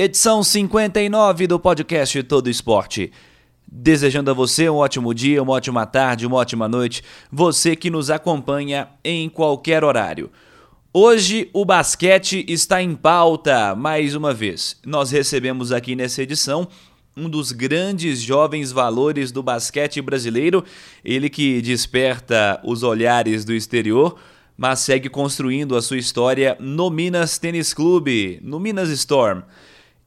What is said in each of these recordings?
edição 59 do podcast Todo Esporte. Desejando a você um ótimo dia, uma ótima tarde, uma ótima noite, você que nos acompanha em qualquer horário. Hoje o basquete está em pauta mais uma vez. Nós recebemos aqui nessa edição um dos grandes jovens valores do basquete brasileiro, ele que desperta os olhares do exterior, mas segue construindo a sua história no Minas Tênis Clube, no Minas Storm.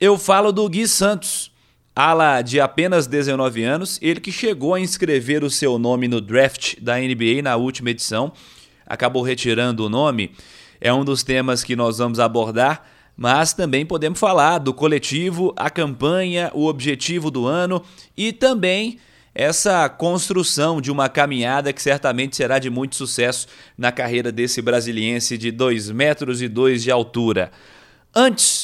Eu falo do Gui Santos, ala de apenas 19 anos, ele que chegou a inscrever o seu nome no draft da NBA na última edição, acabou retirando o nome. É um dos temas que nós vamos abordar, mas também podemos falar do coletivo, a campanha, o objetivo do ano e também essa construção de uma caminhada que certamente será de muito sucesso na carreira desse brasiliense de 2 metros e 2 de altura. Antes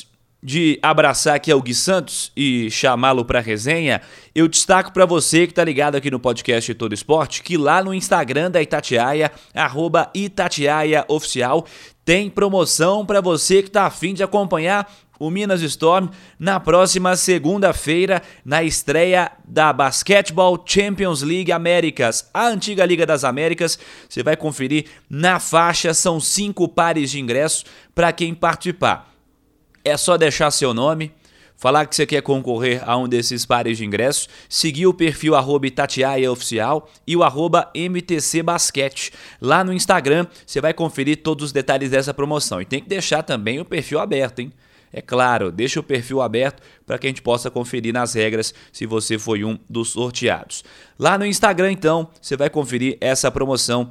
de abraçar aqui o Gui Santos e chamá-lo para resenha, eu destaco para você que está ligado aqui no podcast Todo Esporte, que lá no Instagram da Itatiaia, arroba Itatiaia Oficial, tem promoção para você que está afim de acompanhar o Minas Storm na próxima segunda-feira, na estreia da Basketball Champions League Américas, a antiga Liga das Américas. Você vai conferir na faixa, são cinco pares de ingressos para quem participar. É só deixar seu nome, falar que você quer concorrer a um desses pares de ingressos, seguir o perfil arroba Oficial e o arroba. Lá no Instagram você vai conferir todos os detalhes dessa promoção. E tem que deixar também o perfil aberto, hein? É claro, deixa o perfil aberto para que a gente possa conferir nas regras se você foi um dos sorteados. Lá no Instagram, então, você vai conferir essa promoção.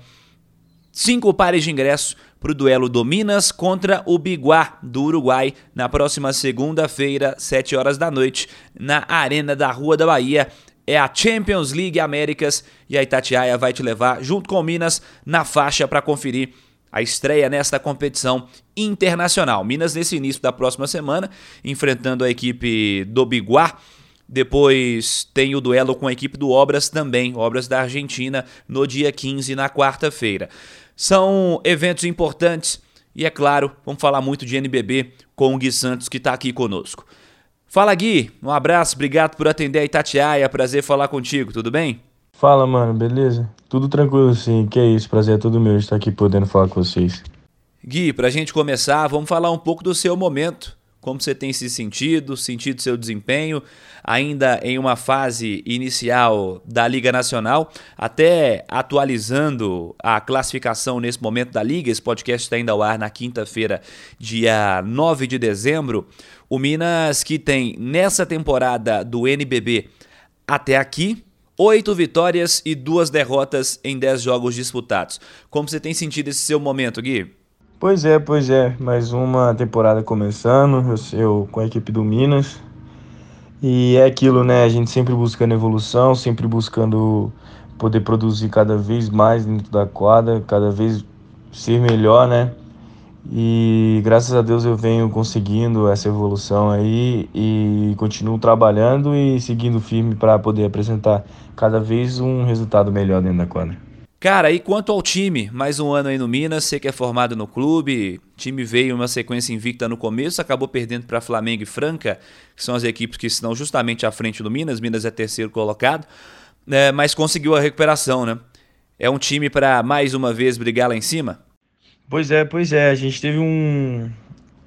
Cinco pares de ingressos para o duelo do Minas contra o Biguá do Uruguai na próxima segunda-feira, 7 horas da noite, na Arena da Rua da Bahia. É a Champions League Américas e a Itatiaia vai te levar, junto com o Minas, na faixa para conferir a estreia nesta competição internacional. Minas, nesse início da próxima semana, enfrentando a equipe do Biguá. Depois tem o duelo com a equipe do Obras também, Obras da Argentina, no dia 15, na quarta-feira. São eventos importantes e, é claro, vamos falar muito de NBB com o Gui Santos que está aqui conosco. Fala Gui, um abraço, obrigado por atender a Itatiaia, prazer falar contigo, tudo bem? Fala, mano, beleza? Tudo tranquilo sim, que é isso, prazer é todo meu estar aqui podendo falar com vocês. Gui, pra gente começar, vamos falar um pouco do seu momento como você tem se sentido, sentido seu desempenho, ainda em uma fase inicial da Liga Nacional, até atualizando a classificação nesse momento da Liga. Esse podcast está indo ao ar na quinta-feira, dia 9 de dezembro. O Minas, que tem nessa temporada do NBB até aqui, oito vitórias e duas derrotas em dez jogos disputados. Como você tem sentido esse seu momento, Gui? Pois é, pois é. Mais uma temporada começando, eu, eu, com a equipe do Minas. E é aquilo, né? A gente sempre buscando evolução, sempre buscando poder produzir cada vez mais dentro da quadra, cada vez ser melhor, né? E graças a Deus eu venho conseguindo essa evolução aí e continuo trabalhando e seguindo firme para poder apresentar cada vez um resultado melhor dentro da quadra. Cara, e quanto ao time, mais um ano aí no Minas, você que é formado no clube, time veio uma sequência invicta no começo, acabou perdendo para Flamengo e Franca, que são as equipes que estão justamente à frente do Minas, Minas é terceiro colocado, né, mas conseguiu a recuperação, né? É um time para mais uma vez brigar lá em cima? Pois é, pois é, a gente teve um,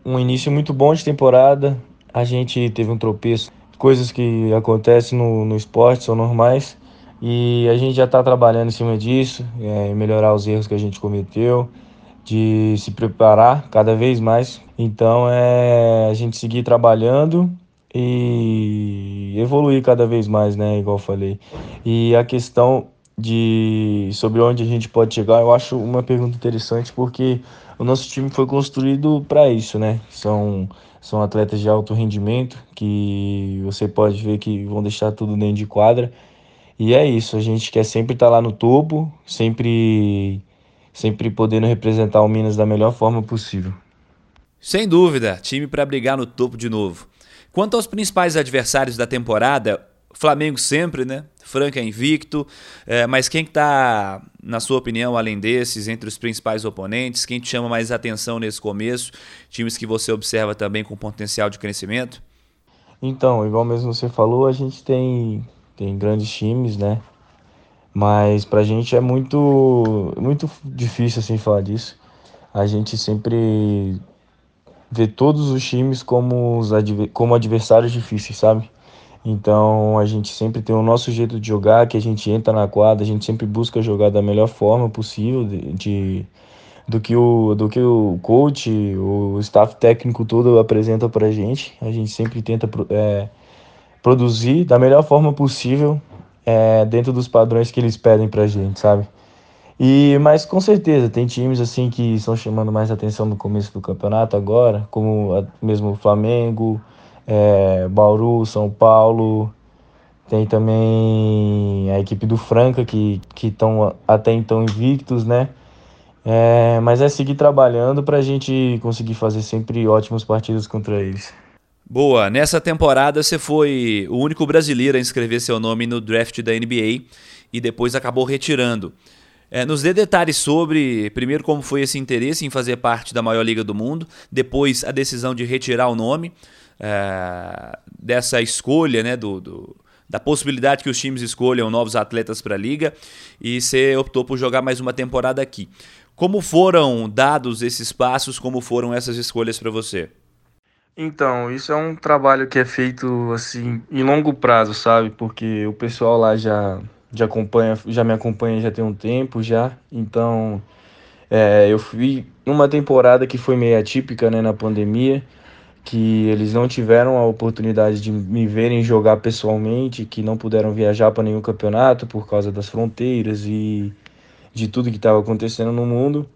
um início muito bom de temporada, a gente teve um tropeço, coisas que acontecem no, no esporte são normais, e a gente já está trabalhando em cima disso, é, melhorar os erros que a gente cometeu, de se preparar cada vez mais. Então é a gente seguir trabalhando e evoluir cada vez mais, né? Igual falei. E a questão de sobre onde a gente pode chegar, eu acho uma pergunta interessante porque o nosso time foi construído para isso, né? São são atletas de alto rendimento que você pode ver que vão deixar tudo dentro de quadra. E é isso, a gente quer sempre estar lá no topo, sempre sempre podendo representar o Minas da melhor forma possível. Sem dúvida, time para brigar no topo de novo. Quanto aos principais adversários da temporada, Flamengo sempre, né? Franca invicto, é, mas quem está, na sua opinião, além desses, entre os principais oponentes, quem te chama mais atenção nesse começo? Times que você observa também com potencial de crescimento? Então, igual mesmo você falou, a gente tem, tem grandes times, né? Mas pra gente é muito, muito difícil assim falar disso. A gente sempre vê todos os times como, os adver como adversários difíceis, sabe? Então a gente sempre tem o nosso jeito de jogar, que a gente entra na quadra, a gente sempre busca jogar da melhor forma possível de, de do que o do que o coach, o staff técnico todo apresenta para gente. A gente sempre tenta é, produzir da melhor forma possível é, dentro dos padrões que eles pedem para gente, sabe? E, mas com certeza, tem times assim que estão chamando mais atenção no começo do campeonato agora, como a, mesmo o Flamengo, é, Bauru, São Paulo. Tem também a equipe do Franca, que estão até então invictos, né? É, mas é seguir trabalhando para a gente conseguir fazer sempre ótimos partidos contra eles. Boa, nessa temporada você foi o único brasileiro a inscrever seu nome no draft da NBA e depois acabou retirando. É, nos dê detalhes sobre, primeiro, como foi esse interesse em fazer parte da maior liga do mundo, depois a decisão de retirar o nome, é, dessa escolha, né, do, do, da possibilidade que os times escolham novos atletas para a liga e você optou por jogar mais uma temporada aqui. Como foram dados esses passos, como foram essas escolhas para você? Então, isso é um trabalho que é feito assim em longo prazo, sabe? Porque o pessoal lá já já acompanha, já me acompanha já tem um tempo já. Então, é, eu fui numa temporada que foi meio atípica, né, na pandemia, que eles não tiveram a oportunidade de me verem jogar pessoalmente, que não puderam viajar para nenhum campeonato por causa das fronteiras e de tudo que estava acontecendo no mundo.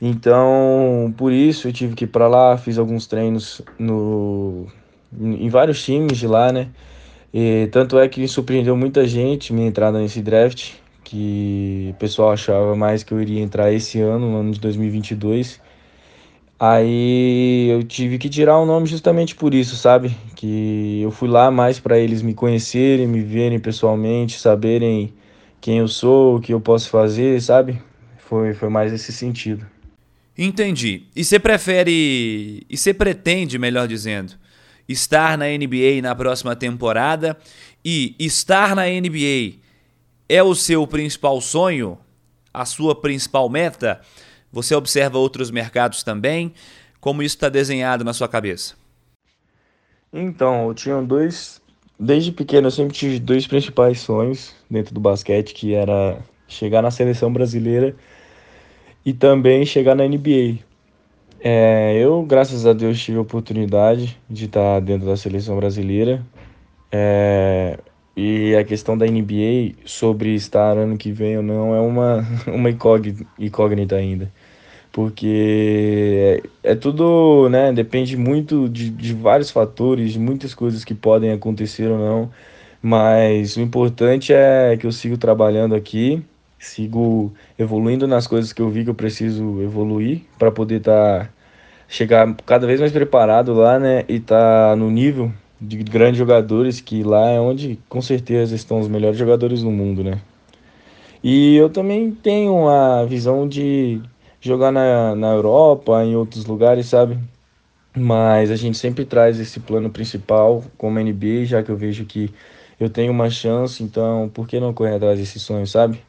Então, por isso eu tive que ir para lá, fiz alguns treinos no em vários times de lá, né? E tanto é que surpreendeu muita gente minha entrada nesse draft, que o pessoal achava mais que eu iria entrar esse ano, no ano de 2022. Aí eu tive que tirar o nome justamente por isso, sabe? Que eu fui lá mais para eles me conhecerem, me verem pessoalmente, saberem quem eu sou, o que eu posso fazer, sabe? Foi, foi mais esse sentido. Entendi. E você prefere. E você pretende, melhor dizendo, estar na NBA na próxima temporada e estar na NBA é o seu principal sonho, a sua principal meta? Você observa outros mercados também? Como isso está desenhado na sua cabeça? Então, eu tinha dois. Desde pequeno eu sempre tive dois principais sonhos dentro do basquete, que era chegar na seleção brasileira e também chegar na NBA. É, eu, graças a Deus, tive a oportunidade de estar dentro da seleção brasileira. É, e a questão da NBA sobre estar ano que vem ou não é uma, uma incógnita ainda. Porque é, é tudo, né? Depende muito de, de vários fatores, de muitas coisas que podem acontecer ou não. Mas o importante é que eu sigo trabalhando aqui, sigo evoluindo nas coisas que eu vi que eu preciso evoluir para poder tá chegar cada vez mais preparado lá, né? E tá no nível de grandes jogadores, que lá é onde com certeza estão os melhores jogadores do mundo, né? E eu também tenho a visão de jogar na, na Europa, em outros lugares, sabe? Mas a gente sempre traz esse plano principal como NBA, já que eu vejo que eu tenho uma chance, então por que não correr atrás desse sonho, sabe?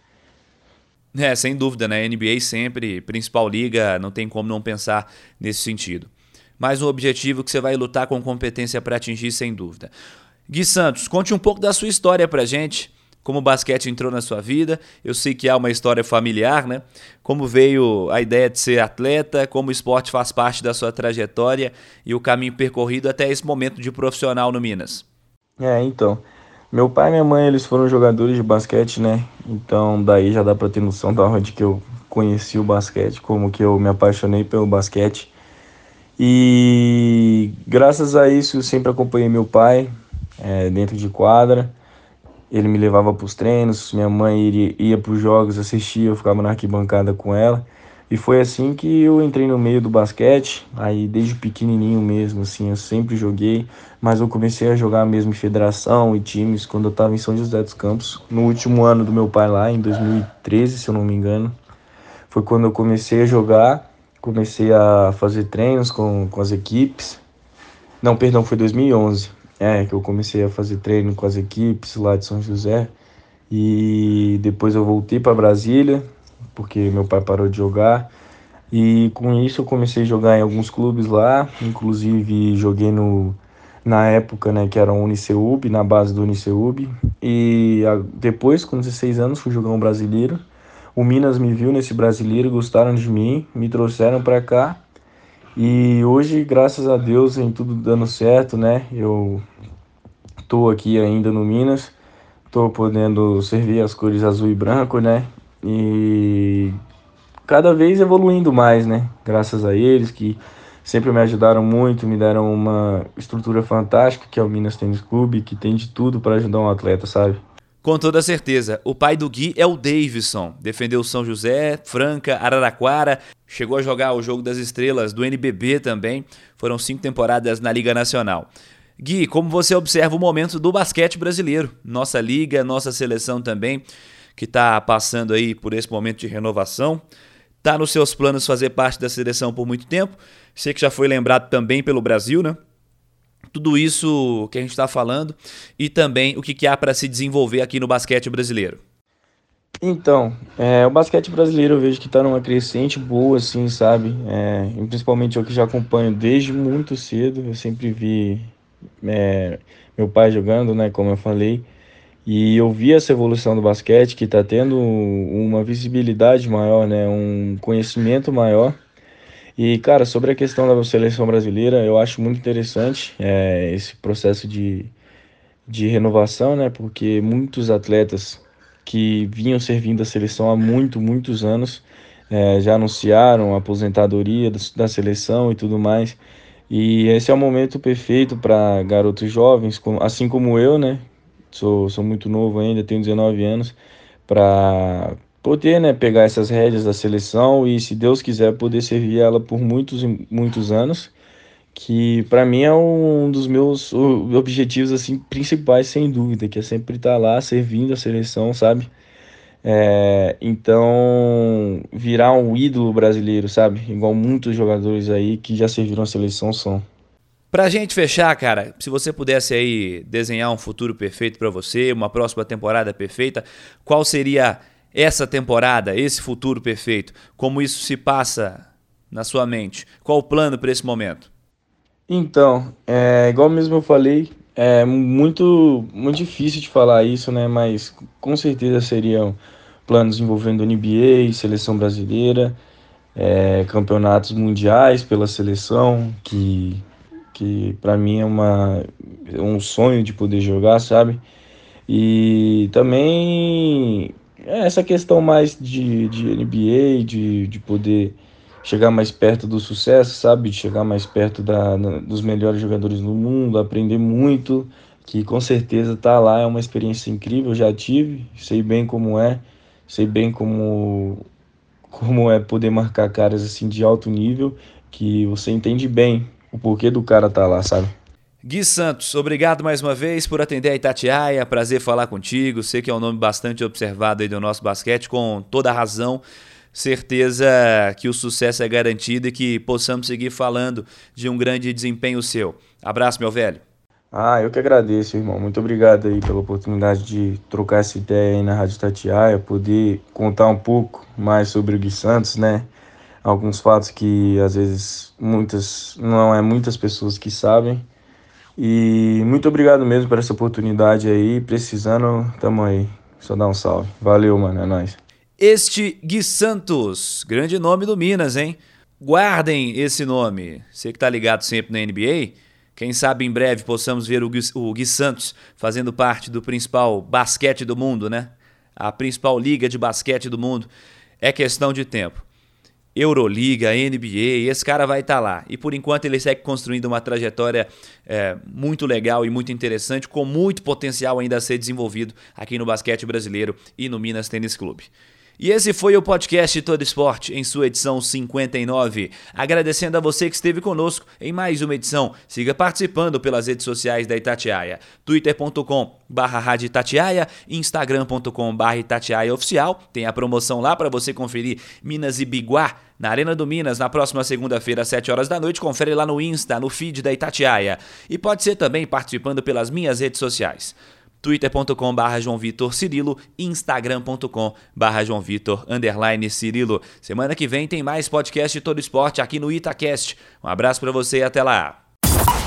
É, sem dúvida, né? NBA sempre, principal liga, não tem como não pensar nesse sentido. Mais um objetivo que você vai lutar com competência para atingir, sem dúvida. Gui Santos, conte um pouco da sua história pra gente. Como o basquete entrou na sua vida. Eu sei que há uma história familiar, né? Como veio a ideia de ser atleta, como o esporte faz parte da sua trajetória e o caminho percorrido até esse momento de profissional no Minas. É, então. Meu pai e minha mãe, eles foram jogadores de basquete, né? Então daí já dá para ter noção da onde que eu conheci o basquete, como que eu me apaixonei pelo basquete. E graças a isso eu sempre acompanhei meu pai é, dentro de quadra. Ele me levava para os treinos, minha mãe iria, ia para os jogos, assistia, eu ficava na arquibancada com ela. E foi assim que eu entrei no meio do basquete, aí desde pequenininho mesmo, assim, eu sempre joguei, mas eu comecei a jogar mesmo em federação e times quando eu estava em São José dos Campos, no último ano do meu pai lá, em 2013, se eu não me engano. Foi quando eu comecei a jogar, comecei a fazer treinos com, com as equipes. Não, perdão, foi 2011. É, que eu comecei a fazer treino com as equipes lá de São José. E depois eu voltei para Brasília, porque meu pai parou de jogar. E com isso eu comecei a jogar em alguns clubes lá, inclusive joguei no na época, né, que era o Uniceub, na base do Uniceub. E a, depois, com 16 anos, fui jogar um brasileiro. O Minas me viu nesse brasileiro, gostaram de mim, me trouxeram para cá. E hoje, graças a Deus, vem tudo dando certo, né? Eu tô aqui ainda no Minas, tô podendo servir as cores azul e branco, né? E cada vez evoluindo mais, né? Graças a eles que sempre me ajudaram muito, me deram uma estrutura fantástica que é o Minas Tênis Clube, que tem de tudo para ajudar um atleta, sabe? Com toda certeza. O pai do Gui é o Davidson. Defendeu São José, Franca, Araraquara. Chegou a jogar o Jogo das Estrelas do NBB também. Foram cinco temporadas na Liga Nacional. Gui, como você observa o momento do basquete brasileiro? Nossa liga, nossa seleção também que está passando aí por esse momento de renovação. Está nos seus planos fazer parte da seleção por muito tempo. Sei que já foi lembrado também pelo Brasil, né? Tudo isso que a gente está falando e também o que, que há para se desenvolver aqui no basquete brasileiro. Então, é, o basquete brasileiro eu vejo que está numa crescente boa, assim, sabe? É, principalmente eu que já acompanho desde muito cedo. Eu sempre vi é, meu pai jogando, né? Como eu falei. E eu vi essa evolução do basquete que está tendo uma visibilidade maior, né? um conhecimento maior. E, cara, sobre a questão da seleção brasileira, eu acho muito interessante é, esse processo de, de renovação, né? Porque muitos atletas que vinham servindo a seleção há muito, muitos anos é, já anunciaram a aposentadoria da seleção e tudo mais. E esse é o momento perfeito para garotos jovens, assim como eu, né? Sou, sou muito novo ainda, tenho 19 anos, para poder né, pegar essas rédeas da seleção e, se Deus quiser, poder servir ela por muitos muitos anos, que para mim é um dos meus objetivos assim principais, sem dúvida, que é sempre estar lá servindo a seleção, sabe? É, então, virar um ídolo brasileiro, sabe? Igual muitos jogadores aí que já serviram a seleção são. Pra gente fechar, cara, se você pudesse aí desenhar um futuro perfeito para você, uma próxima temporada perfeita, qual seria essa temporada, esse futuro perfeito? Como isso se passa na sua mente? Qual o plano para esse momento? Então, é, igual mesmo eu falei, é muito, muito difícil de falar isso, né? Mas com certeza seriam planos envolvendo NBA, seleção brasileira, é, campeonatos mundiais pela seleção, que que para mim é uma, um sonho de poder jogar, sabe? E também essa questão mais de, de NBA, de, de poder chegar mais perto do sucesso, sabe? De chegar mais perto da, dos melhores jogadores do mundo, aprender muito, que com certeza tá lá, é uma experiência incrível, já tive, sei bem como é, sei bem como, como é poder marcar caras assim de alto nível, que você entende bem o porquê do cara tá lá, sabe? Gui Santos, obrigado mais uma vez por atender a Itatiaia. Prazer falar contigo. Sei que é um nome bastante observado aí do nosso basquete, com toda a razão. Certeza que o sucesso é garantido e que possamos seguir falando de um grande desempenho seu. Abraço, meu velho. Ah, eu que agradeço, irmão. Muito obrigado aí pela oportunidade de trocar essa ideia aí na Rádio Tatiaia, poder contar um pouco mais sobre o Gui Santos, né? Alguns fatos que às vezes muitas não é muitas pessoas que sabem. E muito obrigado mesmo por essa oportunidade aí. Precisando, tamo aí. Só dar um salve. Valeu, mano. É nóis. Este Gui Santos, grande nome do Minas, hein? Guardem esse nome. Você que tá ligado sempre na NBA, quem sabe em breve possamos ver o Gui, o Gui Santos fazendo parte do principal basquete do mundo, né? A principal liga de basquete do mundo. É questão de tempo. Euroliga, NBA, esse cara vai estar tá lá. E por enquanto ele segue construindo uma trajetória é, muito legal e muito interessante, com muito potencial ainda a ser desenvolvido aqui no basquete brasileiro e no Minas Tênis Clube. E esse foi o podcast Todo Esporte em sua edição 59. Agradecendo a você que esteve conosco em mais uma edição. Siga participando pelas redes sociais da Itatiaia, twitter.com barra Itatiaia, instagram.com barra Itatiaia Oficial. Tem a promoção lá para você conferir Minas e Biguá na Arena do Minas na próxima segunda-feira às 7 horas da noite. Confere lá no Insta, no feed da Itatiaia. E pode ser também participando pelas minhas redes sociais twitter.com barra João Vitor Cirilo, instagram.com João Vitor underline Cirilo. Semana que vem tem mais podcast de todo esporte aqui no Itacast. Um abraço para você e até lá.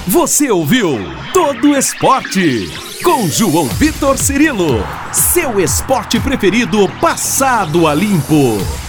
Você ouviu Todo Esporte com João Vitor Cirilo, seu esporte preferido passado a limpo.